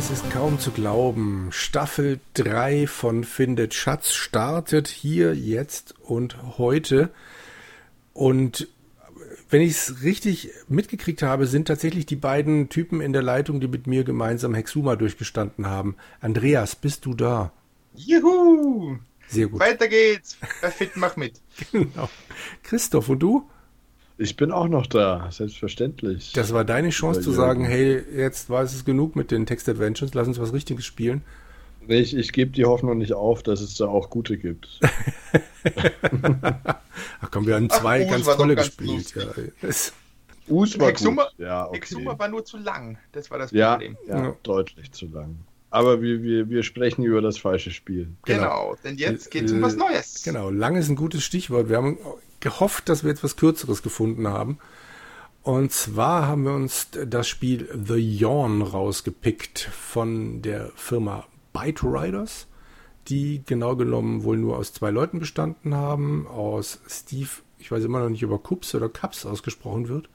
Es ist kaum zu glauben. Staffel 3 von Findet Schatz startet hier, jetzt und heute. Und wenn ich es richtig mitgekriegt habe, sind tatsächlich die beiden Typen in der Leitung, die mit mir gemeinsam Hexuma durchgestanden haben. Andreas, bist du da? Juhu! Sehr gut. Weiter geht's. Wer fit, mach mit. Genau. Christoph, und du? Ich bin auch noch da, selbstverständlich. Das war deine Chance zu sagen, hey, jetzt war es genug mit den Text-Adventures, lass uns was Richtiges spielen. Ich, ich gebe die Hoffnung nicht auf, dass es da auch gute gibt. Ach komm, wir haben zwei Ach, ganz tolle ganz gespielt. Ja, es- Us war Hexuma, gut. Ja, okay. Hexuma war nur zu lang. Das war das ja, Problem. ja, Ja. deutlich zu lang. Aber wir, wir, wir sprechen über das falsche Spiel. Genau. Genau. denn jetzt geht's um was Äh, Neues. Genau, lang ist ein gutes Stichwort. Wir haben gehofft, dass wir etwas Kürzeres gefunden haben. Und zwar haben wir uns das Spiel The Yawn rausgepickt von der Firma Byte Riders, die genau genommen wohl nur aus zwei Leuten bestanden haben, aus Steve, ich weiß immer noch nicht, ob er Kups oder Kaps ausgesprochen wird,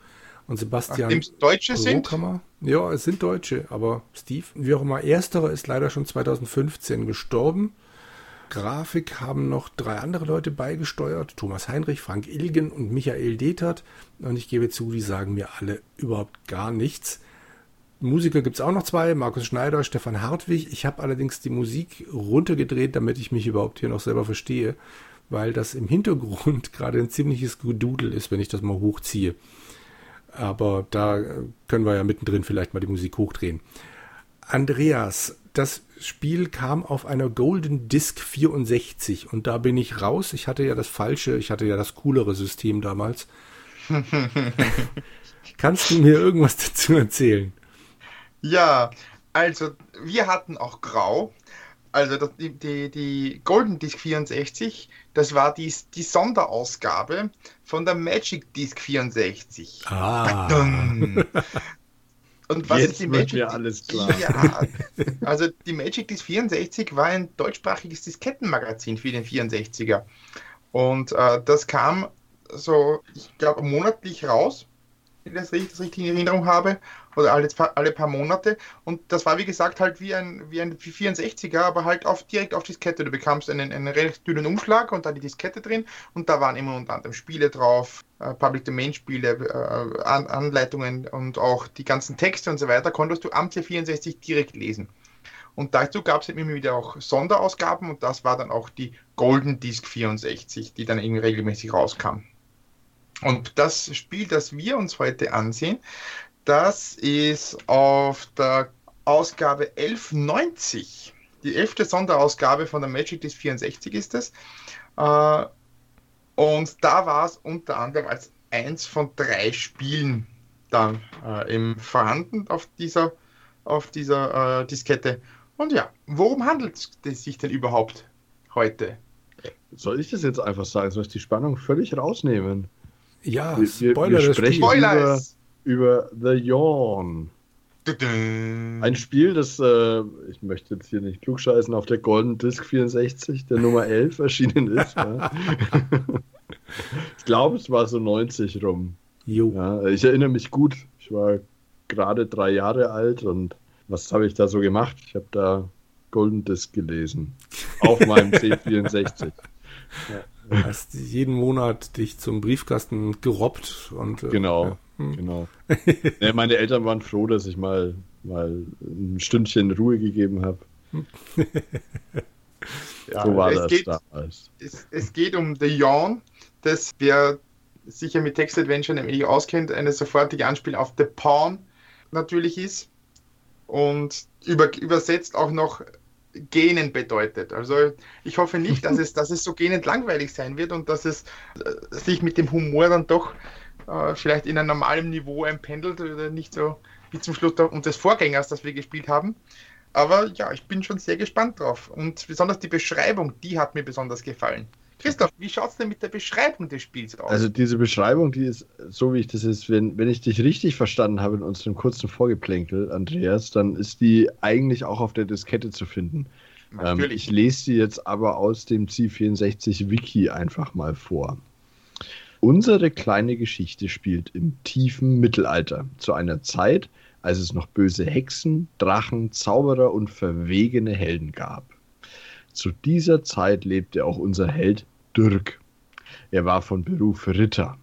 und Sebastian Nachdem es Deutsche sind, Rohkammer. Ja, es sind Deutsche, aber Steve, wie auch immer, ersterer ist leider schon 2015 gestorben. Grafik haben noch drei andere Leute beigesteuert. Thomas Heinrich, Frank Ilgen und Michael Detert. Und ich gebe zu, die sagen mir alle überhaupt gar nichts. Musiker gibt es auch noch zwei, Markus Schneider, Stefan Hartwig. Ich habe allerdings die Musik runtergedreht, damit ich mich überhaupt hier noch selber verstehe, weil das im Hintergrund gerade ein ziemliches Gedudel ist, wenn ich das mal hochziehe. Aber da äh, können wir ja mittendrin vielleicht mal die Musik hochdrehen. Andreas, das Spiel kam auf einer Golden Disc 64 und da bin ich raus. Ich hatte ja das falsche, ich hatte ja das coolere System damals. Kannst du mir irgendwas dazu erzählen? ja, also wir hatten auch Grau. Also die, die, die Golden Disc 64, das war die, die Sonderausgabe von der Magic Disc 64. Ah, Und was Jetzt ist die wird Magic mir Disc? alles klar. Ja, also die Magic Disc 64 war ein deutschsprachiges Diskettenmagazin für den 64er. Und äh, das kam so, ich glaube, monatlich raus, das das richtig in Erinnerung habe, oder alle, alle paar Monate. Und das war, wie gesagt, halt wie ein, wie ein 64er, aber halt auf, direkt auf Diskette. Du bekamst einen, einen relativ dünnen Umschlag und da die Diskette drin und da waren immer unter anderem Spiele drauf, äh, Public Domain Spiele, äh, An Anleitungen und auch die ganzen Texte und so weiter, konntest du am C64 direkt lesen. Und dazu gab es immer wieder auch Sonderausgaben und das war dann auch die Golden Disc 64, die dann irgendwie regelmäßig rauskam. Und das Spiel, das wir uns heute ansehen, das ist auf der Ausgabe 1190. Die elfte Sonderausgabe von der Magic Disc 64 ist es. Äh, und da war es unter anderem als eins von drei Spielen dann äh, eben vorhanden auf dieser, auf dieser äh, Diskette. Und ja, worum handelt es sich denn überhaupt heute? Soll ich das jetzt einfach sagen? Soll ich die Spannung völlig rausnehmen? Ja, Wir- wir- Spoiler wir sprechen-. Spoiler! Über The Yawn. Ein Spiel, das, äh, ich möchte jetzt hier nicht klugscheißen, auf der Golden Disc 64, der Nummer 11 erschienen ist. ja. ich glaube, es war so 90 rum. Jo. Ja, ich erinnere mich gut. Ich war gerade drei Jahre alt und was habe ich da so gemacht? Ich habe da Golden Disc gelesen. Auf meinem C64. Hast jeden Monat dich zum Briefkasten gerobbt und äh, Genau. ja. Hm. Genau. nee, meine Eltern waren froh, dass ich mal, mal ein Stündchen Ruhe gegeben habe. Ja, so war es das geht- damals. es, es geht um The Yawn, das wer sich ja mit Text Adventure nämlich auskennt, eine sofortige Anspielung auf The Pawn natürlich ist und über, übersetzt auch noch Genen bedeutet. Also ich hoffe nicht, dass es, dass es so gähnend langweilig sein wird und dass es äh, sich mit dem Humor dann doch äh, vielleicht in einem normalen Niveau einpendelt oder nicht so wie zum Schluss des Vorgängers, das wir gespielt haben. Aber ja, ich bin schon sehr gespannt drauf. Und besonders die Beschreibung, die hat mir besonders gefallen. Christoph, wie schaut es denn mit der Beschreibung des Spiels aus? Also diese Beschreibung, die ist, so wie ich das ist, wenn, wenn ich dich richtig verstanden habe in unserem kurzen Vorgeplänkel, Andreas, dann ist die eigentlich auch auf der Diskette zu finden. Ähm, Natürlich. ich lese die jetzt aber aus dem C64 Wiki einfach mal vor. Unsere kleine Geschichte spielt im tiefen Mittelalter, zu einer Zeit, als es noch böse Hexen, Drachen, Zauberer und verwegene Helden gab. Zu dieser Zeit lebte auch unser Held Dirk. Er war von Beruf Ritter.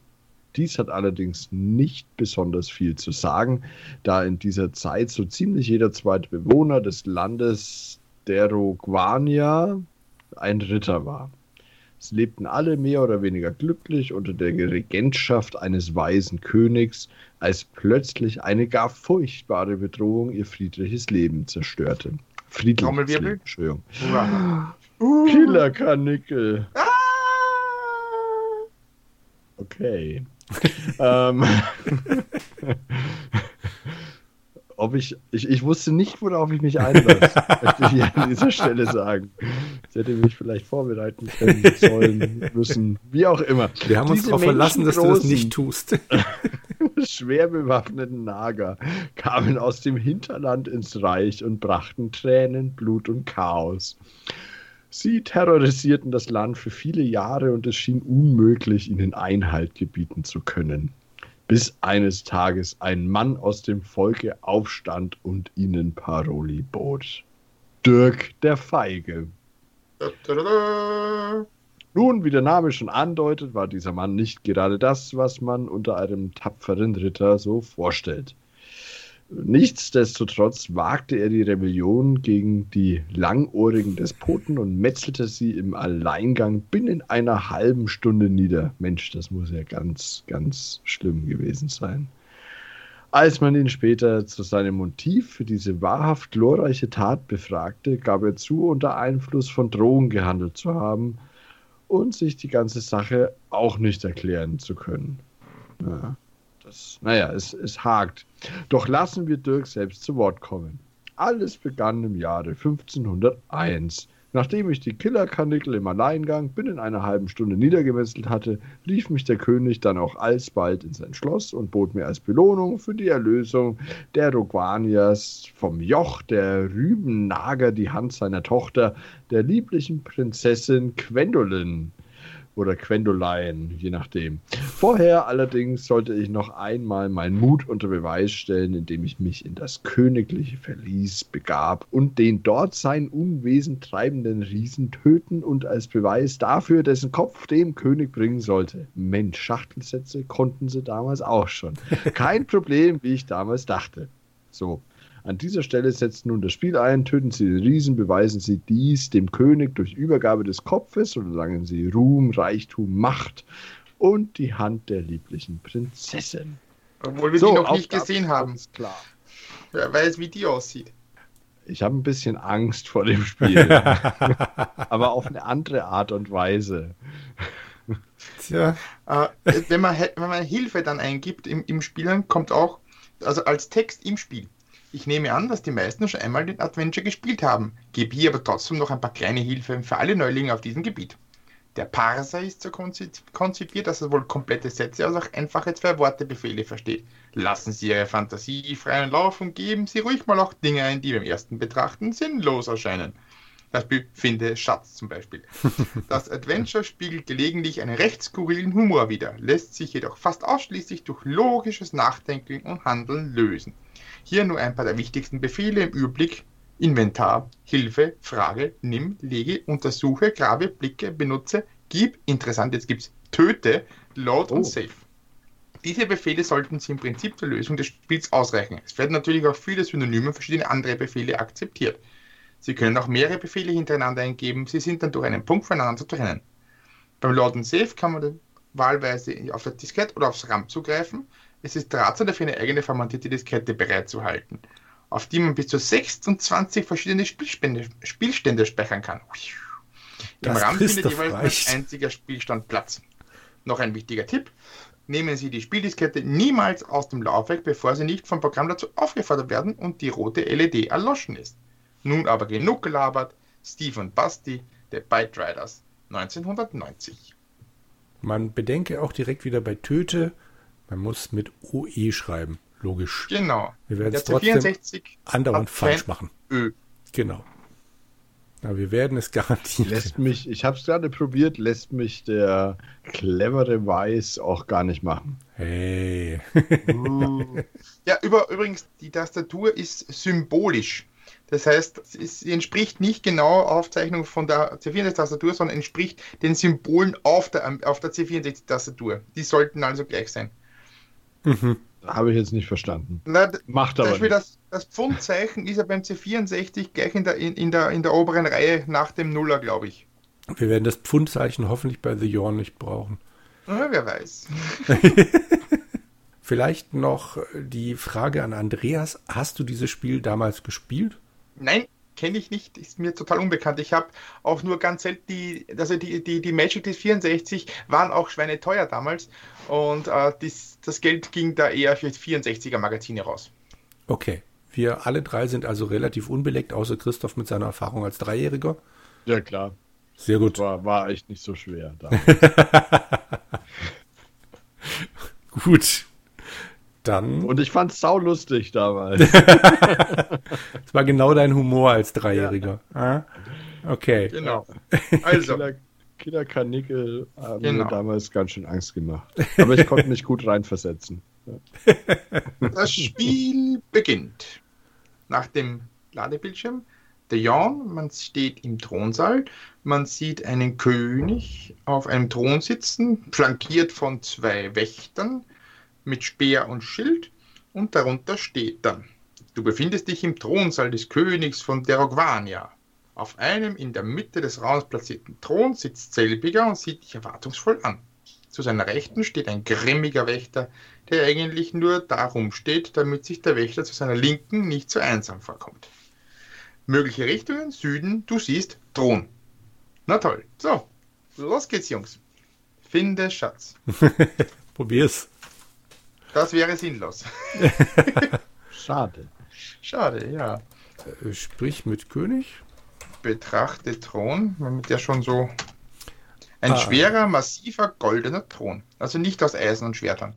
Dies hat allerdings nicht besonders viel zu sagen, da in dieser Zeit so ziemlich jeder zweite Bewohner des Landes Derogvania ein Ritter war. Es lebten alle mehr oder weniger glücklich unter der Regentschaft eines weisen Königs, als plötzlich eine gar furchtbare Bedrohung ihr friedliches Leben zerstörte. Friedliches Leben, Entschuldigung. Uh. Killerkanickel. Ah! Okay. ähm, ob ich, ich, ich wusste nicht, worauf ich mich einlasse, möchte ich an dieser Stelle sagen. Ich hätte mich vielleicht vorbereiten können, sollen, müssen, wie auch immer. Wir haben uns darauf verlassen, dass du das nicht tust. schwer bewaffneten Nager kamen aus dem Hinterland ins Reich und brachten Tränen, Blut und Chaos. Sie terrorisierten das Land für viele Jahre und es schien unmöglich, ihnen Einhalt gebieten zu können bis eines Tages ein Mann aus dem Volke aufstand und ihnen Paroli bot. Dirk der Feige. Nun, wie der Name schon andeutet, war dieser Mann nicht gerade das, was man unter einem tapferen Ritter so vorstellt. Nichtsdestotrotz wagte er die Rebellion gegen die langohrigen Despoten und metzelte sie im Alleingang binnen einer halben Stunde nieder. Mensch, das muss ja ganz, ganz schlimm gewesen sein. Als man ihn später zu seinem Motiv für diese wahrhaft glorreiche Tat befragte, gab er zu, unter Einfluss von Drogen gehandelt zu haben und sich die ganze Sache auch nicht erklären zu können. Ja das, naja, es, es hakt. Doch lassen wir Dirk selbst zu Wort kommen. Alles begann im Jahre 1501. Nachdem ich die Killerkanickel im Alleingang binnen einer halben Stunde niedergemesselt hatte, rief mich der König dann auch alsbald in sein Schloss und bot mir als Belohnung für die Erlösung der Rogvanias vom Joch der Rübennager die Hand seiner Tochter, der lieblichen Prinzessin Gwendolyn, oder Quendolein, je nachdem. Vorher allerdings sollte ich noch einmal meinen Mut unter Beweis stellen, indem ich mich in das königliche Verlies begab und den dort sein Unwesen treibenden Riesen töten und als Beweis dafür dessen Kopf dem König bringen sollte. Mensch, Schachtelsätze konnten sie damals auch schon. Kein Problem, wie ich damals dachte. So, an dieser Stelle setzt nun das Spiel ein, töten Sie den Riesen, beweisen Sie dies dem König durch Übergabe des Kopfes und erlangen Sie Ruhm, Reichtum, Macht und die Hand der lieblichen Prinzessin. Obwohl wir so, die noch nicht gesehen haben. Klar. Wer weiß, wie die aussieht. Ich habe ein bisschen Angst vor dem Spiel. aber auf eine andere Art und Weise. Tja. Äh, wenn, man, wenn man Hilfe dann eingibt im, im Spielen, kommt auch, also als Text im Spiel, ich nehme an, dass die meisten schon einmal den Adventure gespielt haben, gebe hier aber trotzdem noch ein paar kleine Hilfen für alle Neulinge auf diesem Gebiet. Der Parser ist so konzipiert, dass er wohl komplette Sätze als auch einfache Zwei-Worte-Befehle versteht. Lassen Sie Ihre Fantasie freien Lauf und geben Sie ruhig mal auch Dinge ein, die beim ersten Betrachten sinnlos erscheinen. Das Beispiel Finde Schatz zum Beispiel. Das Adventure spiegelt gelegentlich einen recht skurrilen Humor wider, lässt sich jedoch fast ausschließlich durch logisches Nachdenken und Handeln lösen. Hier nur ein paar der wichtigsten Befehle im Überblick. Inventar, Hilfe, Frage, nimm, lege, untersuche, grabe, blicke, benutze, gib, interessant, jetzt gibt es töte, load oh. und save. Diese Befehle sollten Sie im Prinzip zur Lösung des Spiels ausreichen. Es werden natürlich auch viele Synonyme und verschiedene andere Befehle akzeptiert. Sie können auch mehrere Befehle hintereinander eingeben, sie sind dann durch einen Punkt voneinander zu trennen. Beim Load und Save kann man wahlweise auf das Diskett oder aufs RAM zugreifen es ist ratsam dafür, eine eigene formatierte Diskette bereitzuhalten, auf die man bis zu 26 verschiedene Spielstände, Spielstände speichern kann. Im RAM findet jeweils ein einziger Spielstand Platz. Noch ein wichtiger Tipp. Nehmen Sie die Spieldiskette niemals aus dem Laufwerk, bevor sie nicht vom Programm dazu aufgefordert werden und die rote LED erloschen ist. Nun aber genug gelabert. Steve und Basti, der Byte Riders 1990. Man bedenke auch direkt wieder bei Töte, man muss mit OE schreiben, logisch. Genau. Wir werden es trotzdem 64 andauernd falsch machen. Ö. Genau. Aber wir werden es garantiert. Lässt mich, ich habe es gerade probiert, lässt mich der clevere Weiß auch gar nicht machen. Hey. Ja, über, übrigens, die Tastatur ist symbolisch. Das heißt, es entspricht nicht genau Aufzeichnung von der C64-Tastatur, sondern entspricht den Symbolen auf der, auf der C64-Tastatur. Die sollten also gleich sein. Habe ich jetzt nicht verstanden. Na, Macht zum aber Beispiel nicht. das, das Pfundzeichen ist ja beim C64 gleich in der, in, in, der, in der oberen Reihe nach dem Nuller, glaube ich. Wir werden das Pfundzeichen hoffentlich bei The Yawn nicht brauchen. Na, wer weiß. Vielleicht noch die Frage an Andreas. Hast du dieses Spiel damals gespielt? Nein, kenne ich nicht, ist mir total unbekannt. Ich habe auch nur ganz selten die, also die, die, die Magic Disc 64 waren auch schweineteuer damals und äh, dies, das Geld ging da eher für 64er Magazine raus. Okay. Wir alle drei sind also relativ unbeleckt, außer Christoph mit seiner Erfahrung als Dreijähriger. Ja, klar. Sehr gut. War, war echt nicht so schwer. Da. Gut. Dann. Und ich fand's saulustig damals. Das war genau dein Humor als Dreijähriger. Ah? Okay. Genau. Also, Killer, Killer Karnickel haben Genau. mir damals ganz schön Angst gemacht. Aber ich konnte mich gut reinversetzen. das Spiel beginnt. Nach dem Ladebildschirm. Der Jan, man steht im Thronsaal, man sieht einen König auf einem Thron sitzen, flankiert von zwei Wächtern mit Speer und Schild und darunter steht dann, du befindest dich im Thronsaal des Königs von Derogvania. Auf einem in der Mitte des Raums platzierten Thron sitzt selbiger und sieht dich erwartungsvoll an. Zu seiner Rechten steht ein grimmiger Wächter, der eigentlich nur darum steht, damit sich der Wächter zu seiner Linken nicht so einsam vorkommt. Mögliche Richtungen, Süden, du siehst Thron. Na toll. So, los geht's, Jungs. Finde Schatz. Probier's. Das wäre sinnlos. Schade. Schade, ja. Äh, Sprich mit König. Betrachte Thron, mit der schon so ein Ah. schwerer, massiver, goldener Thron. Also nicht aus Eisen und Schwertern.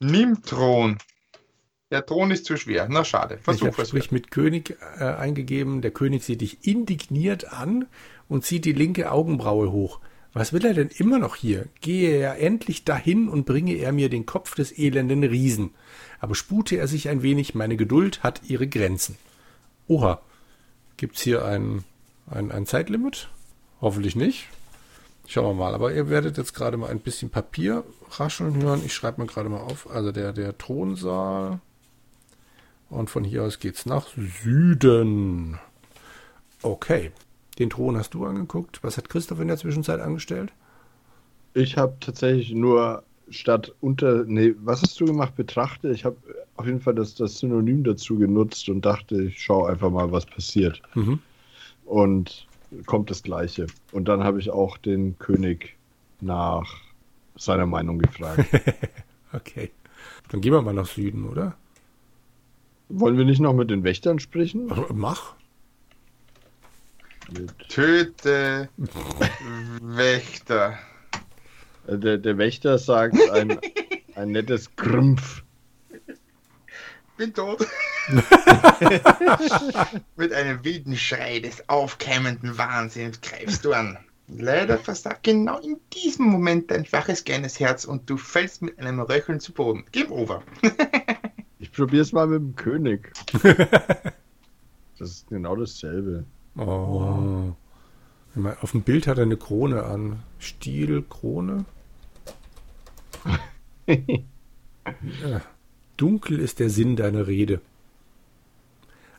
Nimm Thron. Der Thron ist zu schwer. Na schade. Ich Versuch habe es. Sprich mit König äh, eingegeben. Der König sieht dich indigniert an und zieht die linke Augenbraue hoch. Was will er denn immer noch hier? Gehe er endlich dahin und bringe er mir den Kopf des elenden Riesen. Aber spute er sich ein wenig, meine Geduld hat ihre Grenzen. Oha. Gibt's hier ein, ein, ein Zeitlimit? Hoffentlich nicht. Schauen wir mal. Aber ihr werdet jetzt gerade mal ein bisschen Papier rascheln hören. Ich schreibe mir gerade mal auf. Also der, der Thronsaal. Und von hier aus geht's nach Süden. Okay. Den Thron hast du angeguckt. Was hat Christoph in der Zwischenzeit angestellt? Ich habe tatsächlich nur statt unter. Nee, was hast du gemacht? Betrachte. Ich habe auf jeden Fall das, das Synonym dazu genutzt und dachte, ich schaue einfach mal, was passiert. Mhm. Und kommt das Gleiche. Und dann habe ich auch den König nach seiner Meinung gefragt. Okay. Dann gehen wir mal nach Süden, oder? Wollen wir nicht noch mit den Wächtern sprechen? Mach. Mit, Töte Wächter. äh, der, der Wächter sagt ein, ein nettes Grümpf. Bin tot. Mit einem wilden Schrei des aufkeimenden Wahnsinns greifst du an. Leider versagt genau in diesem Moment dein schwaches kleines Herz und du fällst mit einem Röcheln zu Boden. Game over. Ich probiere es mal mit dem König. Das ist genau dasselbe. Oh. Meine, Auf dem Bild hat er eine Krone an. Stielkrone. Ja. Dunkel ist der Sinn deiner Rede.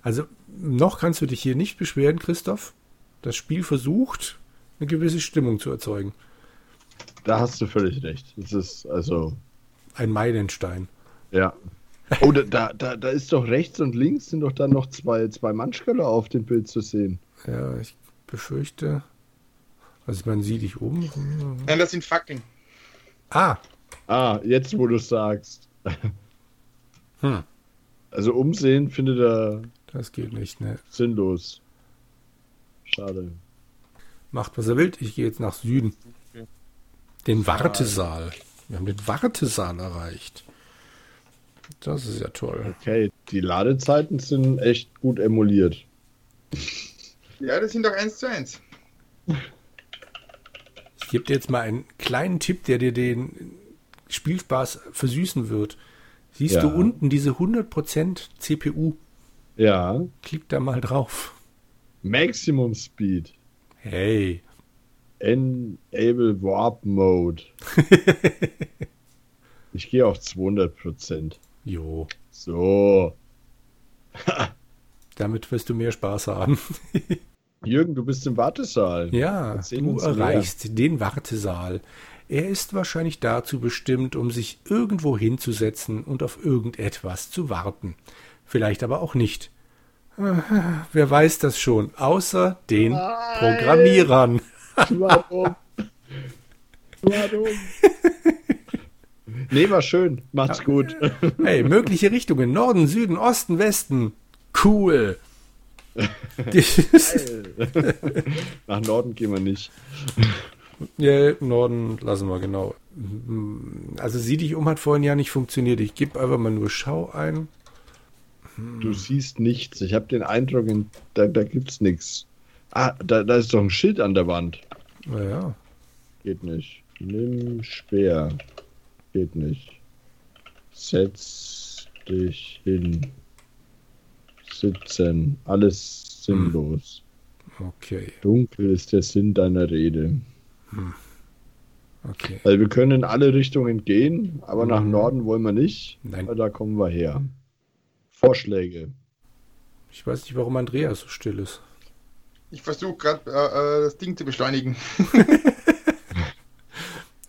Also, noch kannst du dich hier nicht beschweren, Christoph. Das Spiel versucht, eine gewisse Stimmung zu erzeugen. Da hast du völlig recht. Das ist also, Ein Meilenstein. ja. Oh, da, da, da, ist doch rechts und links sind doch dann noch zwei, zwei Manschköller auf dem Bild zu sehen. Ja, ich befürchte. Also, man sieht dich oben. Nein, das sind Fackeln. Ah, Ah, jetzt wo du sagst. Hm. Also umsehen findet er das geht nicht, ne? sinnlos. Schade. Macht, was er will. Ich gehe jetzt nach Süden. Den Wartesaal. Wir haben den Wartesaal erreicht. Das ist ja toll. Okay, die Ladezeiten sind echt gut emuliert. Ja, das sind doch 1 zu 1. Ich gebe dir jetzt mal einen kleinen Tipp, der dir den Spielspaß versüßen wird. Siehst Ja. du unten diese 100% CPU? Ja. Klick da mal drauf. Maximum Speed. Hey. Enable Warp Mode. ich gehe auf 200%. Jo. So. Damit wirst du mehr Spaß haben. Jürgen, du bist im Wartesaal. Ja, du uns mehr. erreichst den Wartesaal. Er ist wahrscheinlich dazu bestimmt, um sich irgendwo hinzusetzen und auf irgendetwas zu warten. Vielleicht aber auch nicht. Wer weiß das schon, außer den Programmierern. Warum? Warum? Nee, war schön. Macht's gut. Hey, mögliche Richtungen, Norden, Süden, Osten, Westen. Cool. Nach Norden gehen wir nicht. ja, Norden lassen wir, genau. Also sieh dich um hat vorhin ja nicht funktioniert. Ich gebe einfach mal nur Schau ein. Du siehst nichts. Ich habe den Eindruck, in- da, da gibt's nichts. Ah, da, da ist doch ein Schild an der Wand. Naja, Geht nicht. Nimm Speer. Geht nicht. Setz dich hin. Sitzen. Alles sinnlos. okay, Dunkel ist der Sinn deiner Rede. okay. Weil wir können in alle Richtungen gehen, aber nach Mhm. Norden wollen wir nicht. Nein. weil Da kommen wir her. Vorschläge. Ich weiß nicht, warum Andreas so still ist. Ich versuche gerade äh, äh, das Ding zu beschleunigen.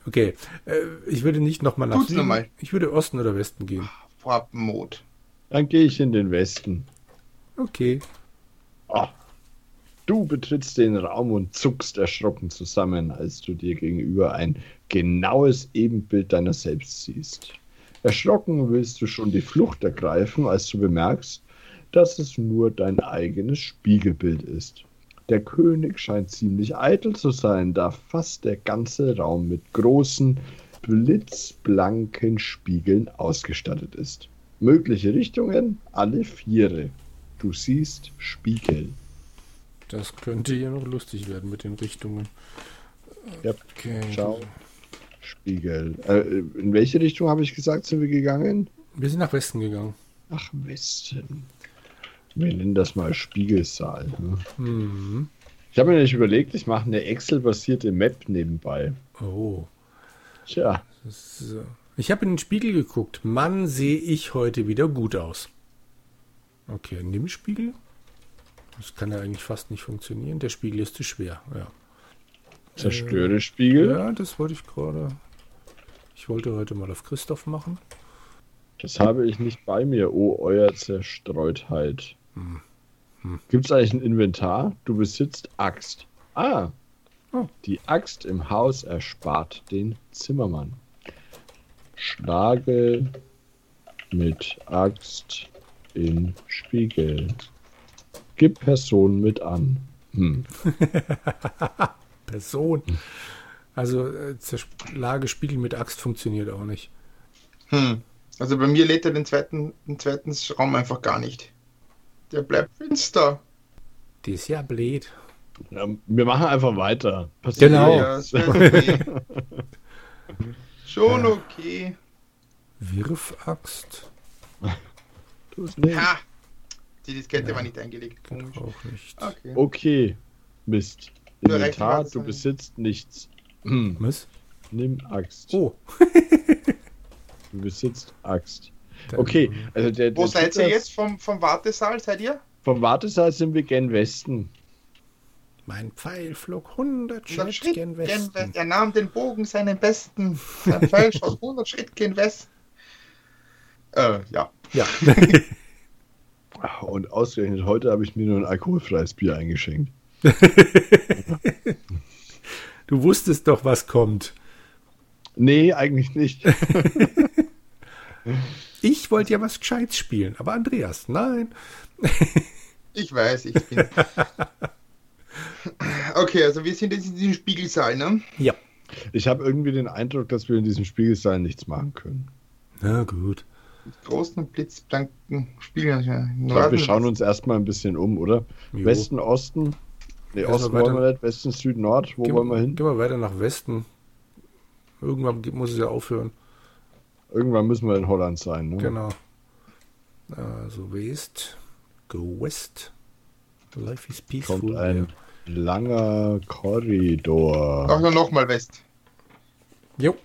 Okay, äh, ich würde nicht nochmal nach Tut's Süden. noch mal. Ich würde Osten oder Westen gehen. Farbmod. Dann gehe ich in den Westen. Okay. Ah. Du betrittst den Raum und zuckst erschrocken zusammen, als du dir gegenüber ein genaues Ebenbild deiner selbst siehst. Erschrocken willst du schon die Flucht ergreifen, als du bemerkst, dass es nur dein eigenes Spiegelbild ist. Der König scheint ziemlich eitel zu sein, da fast der ganze Raum mit großen, blitzblanken Spiegeln ausgestattet ist. Mögliche Richtungen, alle viere. Du siehst Spiegel. Das könnte hier noch lustig werden mit den Richtungen. Ja, Okay. Schau. Spiegel. Äh, in welche Richtung habe ich gesagt, sind wir gegangen? Wir sind nach Westen gegangen. Nach Westen. Wir nennen das mal Spiegelsaal. Ne? Mhm. Ich habe mir nämlich überlegt, ich mache eine Excel-basierte Map nebenbei. Oh. Tja, So. Ich habe in den Spiegel geguckt. Mann, sehe ich heute wieder gut aus. Okay, nimm Spiegel. Das kann ja eigentlich fast nicht funktionieren. Der Spiegel ist zu schwer. Ja. zerstöre Spiegel. Ja, das wollte ich gerade. Ich wollte heute mal auf Christoph machen. Das habe ich nicht bei mir, oh euer Zerstreutheit. Hm. Hm. Gibt es eigentlich ein Inventar? Du besitzt Axt. Ah, Oh. die Axt im Haus erspart den Zimmermann. Schlage mit Axt in Spiegel. Gib Person mit an. Hm. Person. Also äh, Zerschlage Spiegel mit Axt funktioniert auch nicht. Hm. Also bei mir lädt er den zweiten, den zweiten Raum einfach gar nicht. Der bleibt finster. Das ist ja blöd. Ja, wir machen einfach weiter. Passiert Genau. Ja, okay. schon okay. Wirfaxt? tu's nicht. Ha! Die Diskette Ja. war nicht eingelegt. Auch nicht. Okay. Okay, Mist. Du Inventar, du besitzt nichts. Hm. Was? Nimm Axt. Oh. Du besitzt Axt. Okay, also der, Wo der seid ihr jetzt vom, vom Wartesaal? Seid ihr? Vom Wartesaal sind wir gen Westen. Mein Pfeil flog 100 100 Schritt Schritt gen gen Westen. Westen. Er nahm den Bogen seinen besten. Sein Pfeil schoss 100 Schritt gen Westen. Äh, ja. Ja. Und ausgerechnet heute habe ich mir nur ein alkoholfreies Bier eingeschenkt. du wusstest doch, was kommt. Nee, eigentlich nicht. Ich wollte ja was Gescheites spielen, aber Andreas, nein. Ich weiß, ich bin. Okay, also wir sind jetzt in diesem Spiegelsaal, ne? Ja. Ich habe irgendwie den Eindruck, dass wir in diesem Spiegelsaal nichts machen können. Na gut. Mit großen blitzblanken Spiegeln. Ja. Ich glaube, wir schauen uns erstmal ein bisschen um, oder? Jo. Westen, Osten. Nee, Erstmal Osten weiter- wollen wir nicht, Westen, Süden, Nord. Wo Gehen wollen wir hin? Gehen wir weiter nach Westen. Irgendwann ge- muss es ja aufhören. Irgendwann müssen wir in Holland sein. Ne? Genau. Also West. Go West. Life is peaceful. Kommt ein langer Korridor. Auch nur nochmal West. Jo.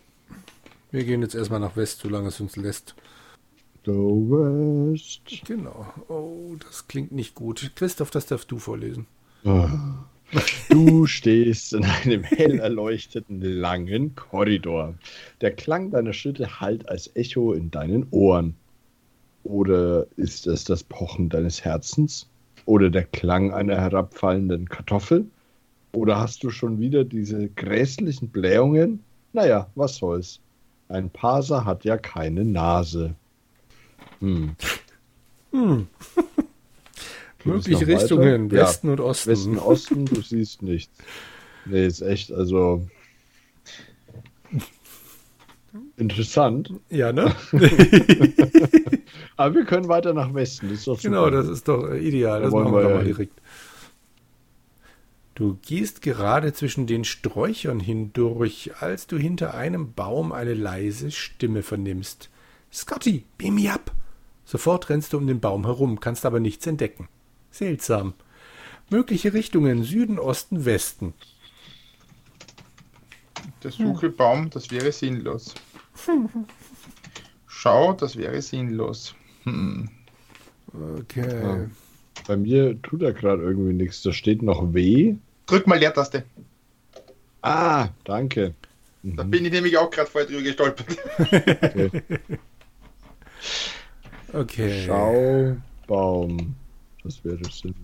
Wir gehen jetzt erstmal nach West, solange es uns lässt. Go West. Genau. Oh, das klingt nicht gut. Christoph, das darfst du vorlesen. Du stehst in einem hell erleuchteten langen Korridor. Der Klang deiner Schritte hallt als Echo in deinen Ohren. Oder ist es das Pochen deines Herzens? Oder der Klang einer herabfallenden Kartoffel? Oder hast du schon wieder diese grässlichen Blähungen? Naja, was soll's. Ein Parser hat ja keine Nase. Hm. Hm. Mögliche? Richtungen, Ja. Westen und Osten. Westen, Osten, du siehst nichts. Nee, ist echt, also. Interessant. Ja, ne? Aber wir können weiter nach Westen. Das ist doch super. genau, das ist doch äh, ideal. Da Das machen wir wir mal direkt. Du gehst gerade zwischen den Sträuchern hindurch, als du hinter einem Baum eine leise Stimme vernimmst. Scotty, beam me up! Sofort rennst du um den Baum herum, kannst aber nichts entdecken. Seltsam. Mögliche Richtungen Süden, Osten, Westen. Der Suchelbaum, das wäre sinnlos. Schau, das wäre sinnlos. Hm. Okay. Ja. Bei mir tut er gerade irgendwie nichts. Da steht noch W. Drück mal Leertaste. Ah, danke. Da Mhm. bin ich nämlich auch gerade vorher drüber gestolpert. Okay. Okay. Schaubaum. Das wäre sinnlos.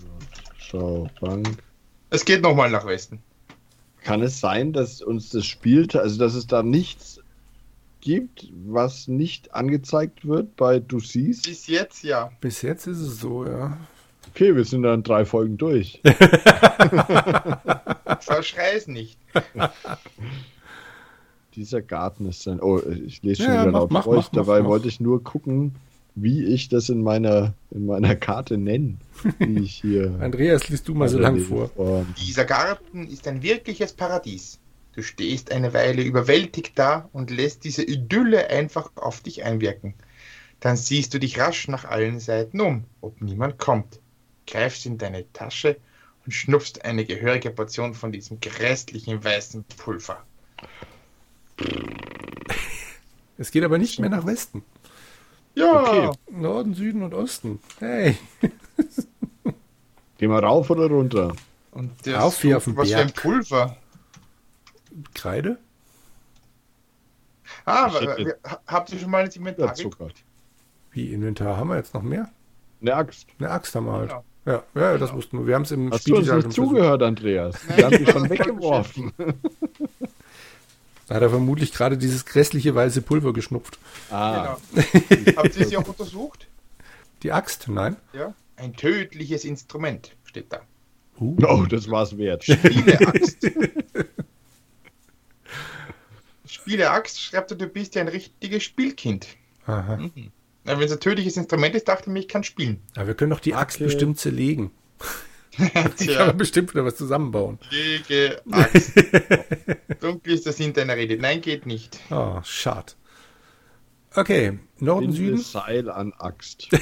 Schaubank. Es geht nochmal nach Westen. Kann es sein, dass uns das Spiel, also dass es da nichts gibt, was nicht angezeigt wird bei Du siehst? Bis jetzt ja. Bis jetzt ist es so, ja. Okay, wir sind dann drei Folgen durch. Verschrei es nicht. Dieser Garten ist ein. Oh, ich lese schon Ja, wieder mach, laut mach, vor euch. mach, mach, Dabei mach. wollte ich nur gucken, wie ich das in meiner, in meiner Karte nenne. Die ich hier. Andreas, liest du mal so lang vor. vor. Dieser Garten ist ein wirkliches Paradies. Du stehst eine Weile überwältigt da und lässt diese Idylle einfach auf dich einwirken. Dann siehst du dich rasch nach allen Seiten um, ob niemand kommt. Greifst in deine Tasche und schnupfst eine gehörige Portion von diesem grässlichen weißen Pulver. Es geht aber nicht mehr nach Westen. Ja, Okay. Norden, Süden und Osten. Hey. Gehen wir rauf oder runter? und der Auf hier auf dem was für ein Berg. Pulver. Kreide? Ah, wir- ha- habt ihr schon mal ins Inventar. Wie Inventar haben wir jetzt noch mehr? Eine Axt. Eine Axt haben wir halt. Genau. Ja, ja, das wussten wir. Wir haben es im Hast du uns nicht zugehört, Andreas? Nein, Wir haben ich dich schon weggeworfen. Da hat er vermutlich gerade dieses grässliche weiße Pulver geschnupft. Ah, Genau. Habt ihr sie auch untersucht? Die Axt? Nein. Ja. Ein tödliches Instrument steht da. Uh. oh, das war's wert. Spieleaxt. Spieleaxt schreibt er, du bist ja ein richtiges Spielkind. Aha. Mhm. Wenn es ein tödliches Instrument ist, dachte ich mir, ich kann spielen. Aber wir können doch die Axt Okay. bestimmt zerlegen. Die kann man bestimmt wieder was zusammenbauen. Lege Axt. Dunkel ist der Sinn deiner Rede. Nein, geht nicht. Oh, schade. Okay, Norden, Binde Süden. Seil an Axt.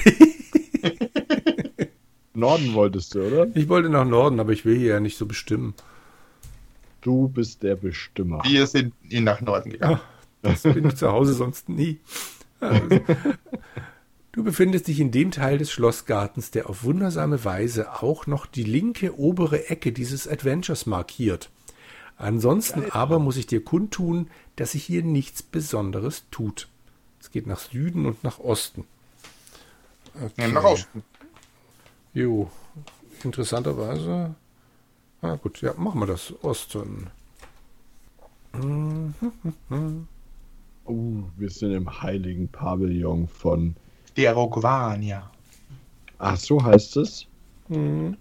Norden wolltest du, oder? Ich wollte nach Norden, aber ich will hier ja nicht so bestimmen. Du bist der Bestimmer. Wir sind in nach Norden gegangen. Das bin ich zu Hause sonst nie. Du befindest dich in dem Teil des Schlossgartens, der auf wundersame Weise auch noch die linke obere Ecke dieses Adventures markiert. Ansonsten aber muss ich dir kundtun, dass sich hier nichts Besonderes tut. Es geht nach Süden und nach Osten. Okay. Ja, nach Osten. Jo, interessanterweise. Ah, gut, ja, machen wir das. Osten. Oh, wir sind im heiligen Pavillon von. Der Rogvania. Ach, so heißt es? Hm.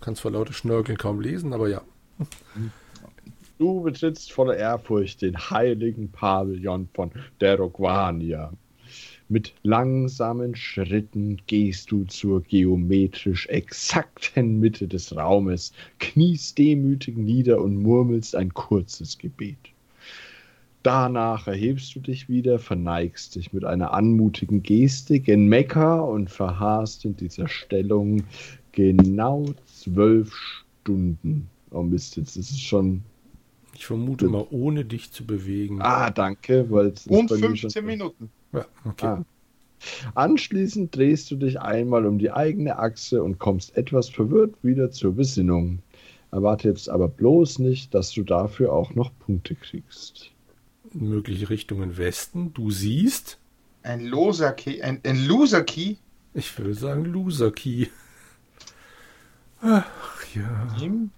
Kannst vor lauter Schnörkeln kaum lesen, aber ja. Du betrittst voller Ehrfurcht den heiligen Pavillon von Derogvania. Mit langsamen Schritten gehst du zur geometrisch exakten Mitte des Raumes, kniest demütig nieder und murmelst ein kurzes Gebet. Danach erhebst du dich wieder, verneigst dich mit einer anmutigen Gestik in Mekka und verharrst in dieser Stellung genau zwölf Stunden. Oh Mist, jetzt ist es schon. Ich vermute mal, ohne dich zu bewegen. Ah, danke. Weil Und 15 Minuten. Ja, okay. Ah. Anschließend drehst du dich einmal um die eigene Achse und kommst etwas verwirrt wieder zur Besinnung. Erwarte jetzt aber bloß nicht, dass du dafür auch noch Punkte kriegst. Mögliche Richtungen Westen. Du siehst, Ein loser Key, ein, ein Loser Key ich würde sagen Loser Key. Ach ja. im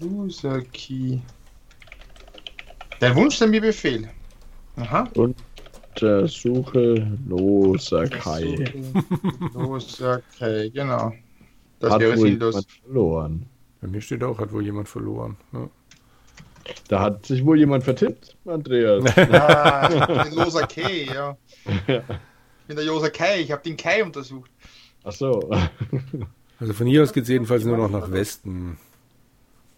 Loser Key. Der Wunsch, der mir Befehl. Aha. Untersuche loser Kai. Loser Kai, genau. Das Hat wäre wohl sinnlos. jemand verloren. Bei mir steht auch, hat wohl jemand verloren. Ja. Da hat sich wohl jemand vertippt, Andreas. Ah, den Loser Kai, ja. Ich bin der Loser Kai, ich habe den Kai untersucht. Ach so. Also von hier aus geht es jedenfalls nur noch nach Westen.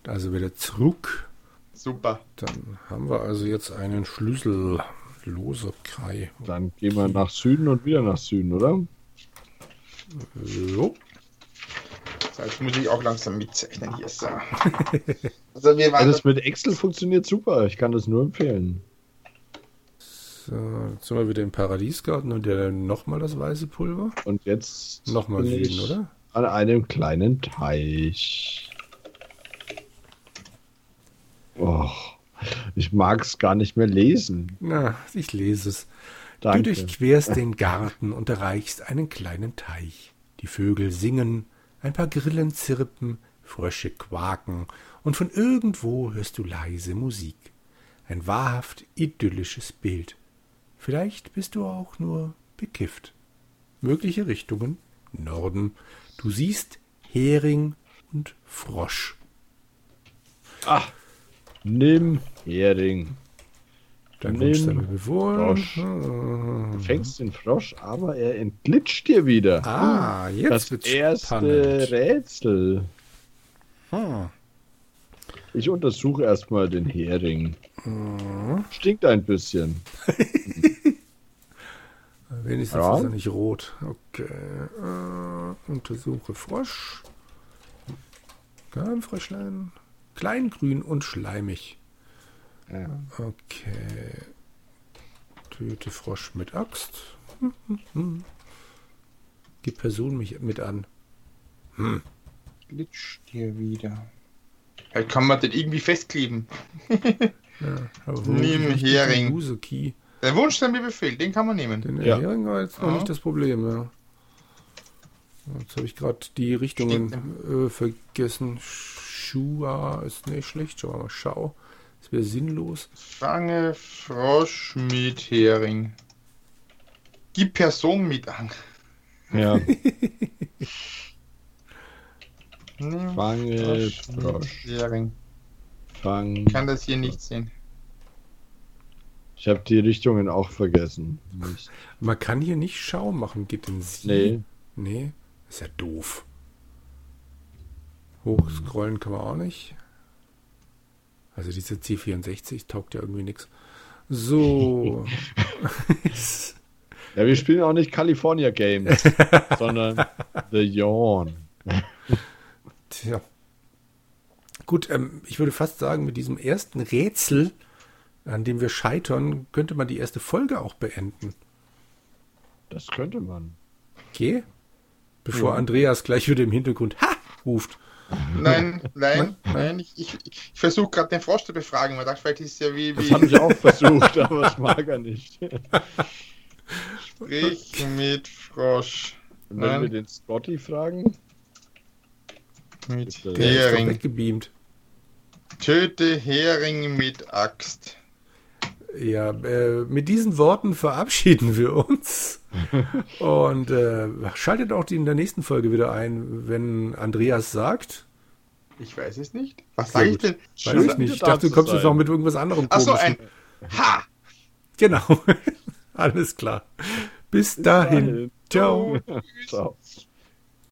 Also wieder zurück. Super. Dann haben wir also jetzt einen Schlüssel. Loser Kai. Dann gehen wir nach Süden und wieder nach Süden, oder? Jo. So, jetzt muss ich auch langsam mitzeichnen hier. So. Also wir Ja, waren das mit Excel funktioniert super. Ich kann das nur empfehlen. So, jetzt sind wir wieder im Paradiesgarten und ja nochmal das weiße Pulver. Und jetzt Nochmal Süden, oder? an einem kleinen Teich. Och, ich mag es gar nicht mehr lesen. Na, ich lese es. Danke. Du durchquerst den Garten und erreichst einen kleinen Teich. Die Vögel singen, ein paar Grillen zirpen, Frösche quaken und von irgendwo hörst du leise Musik. Ein wahrhaft idyllisches Bild. Vielleicht bist du auch nur bekifft. Mögliche Richtungen Norden. Du siehst Hering und Frosch. Ach, nimm Hering. Dein Wunsch sei mir. Frosch. Du fängst den Frosch, aber er entglitscht dir wieder. Ah, jetzt das wird's erste spannend. Rätsel. Hm. Ich untersuche erstmal den Hering. Mhm. Stinkt ein bisschen. Wenigstens Ja. ist er nicht rot. Okay. Äh, untersuche Frosch. Garnfröschlein. Kleingrün und schleimig. Ja. Okay. Töte Frosch mit Axt. Gib Person mich mit an. glitscht hier wieder. Ja, kann man den irgendwie festkleben? Ja, Nimm Hering. Der Wunsch, der mir Befehl, den kann man nehmen. Den Ja. Hering war jetzt noch Ja. nicht das Problem, ja. Jetzt habe ich gerade die Richtungen äh, vergessen. Schua ist nicht schlecht. Schauen wir mal. Schau. Das wäre sinnlos. Fange Frosch mit Hering. Gib Person mit an. Ja. Fange Frosch. Hering. Fang. Ich kann das hier nicht sehen. Ich habe die Richtungen auch vergessen. Man kann hier nicht Schau machen. Geht denn sie? Nee. Nee. Ist ja doof. Hochscrollen kann man auch nicht. Also diese C64 taugt ja irgendwie nichts. So. Ja, wir spielen auch nicht California Games, sondern The Yawn. Tja. Gut, ähm, ich würde fast sagen, mit diesem ersten Rätsel, an dem wir scheitern, könnte man die erste Folge auch beenden. Das könnte man. Okay? Bevor Ja. Andreas gleich wieder im Hintergrund Ha! ruft. Nein, nein, nein. Ich, ich, ich versuche gerade den Frosch zu befragen. Man dachte, vielleicht ist es ja wie, Das wie habe ich auch versucht, aber das mag er nicht. Sprich mit Frosch. Wenn Nein. wir den Scotty fragen, Mit Der Der ist Hering. weggebeamt. Töte Hering mit Axt. Ja, äh, mit diesen Worten verabschieden wir uns. Und äh, schaltet auch die in der nächsten Folge wieder ein, wenn Andreas sagt. Ich weiß es nicht. Was sage ich denn? Weiß ich nicht. Ich dachte, du kommst jetzt noch mit irgendwas anderem Achso, ein Ha! Genau. Alles klar. Bis dahin. Ciao. Ciao.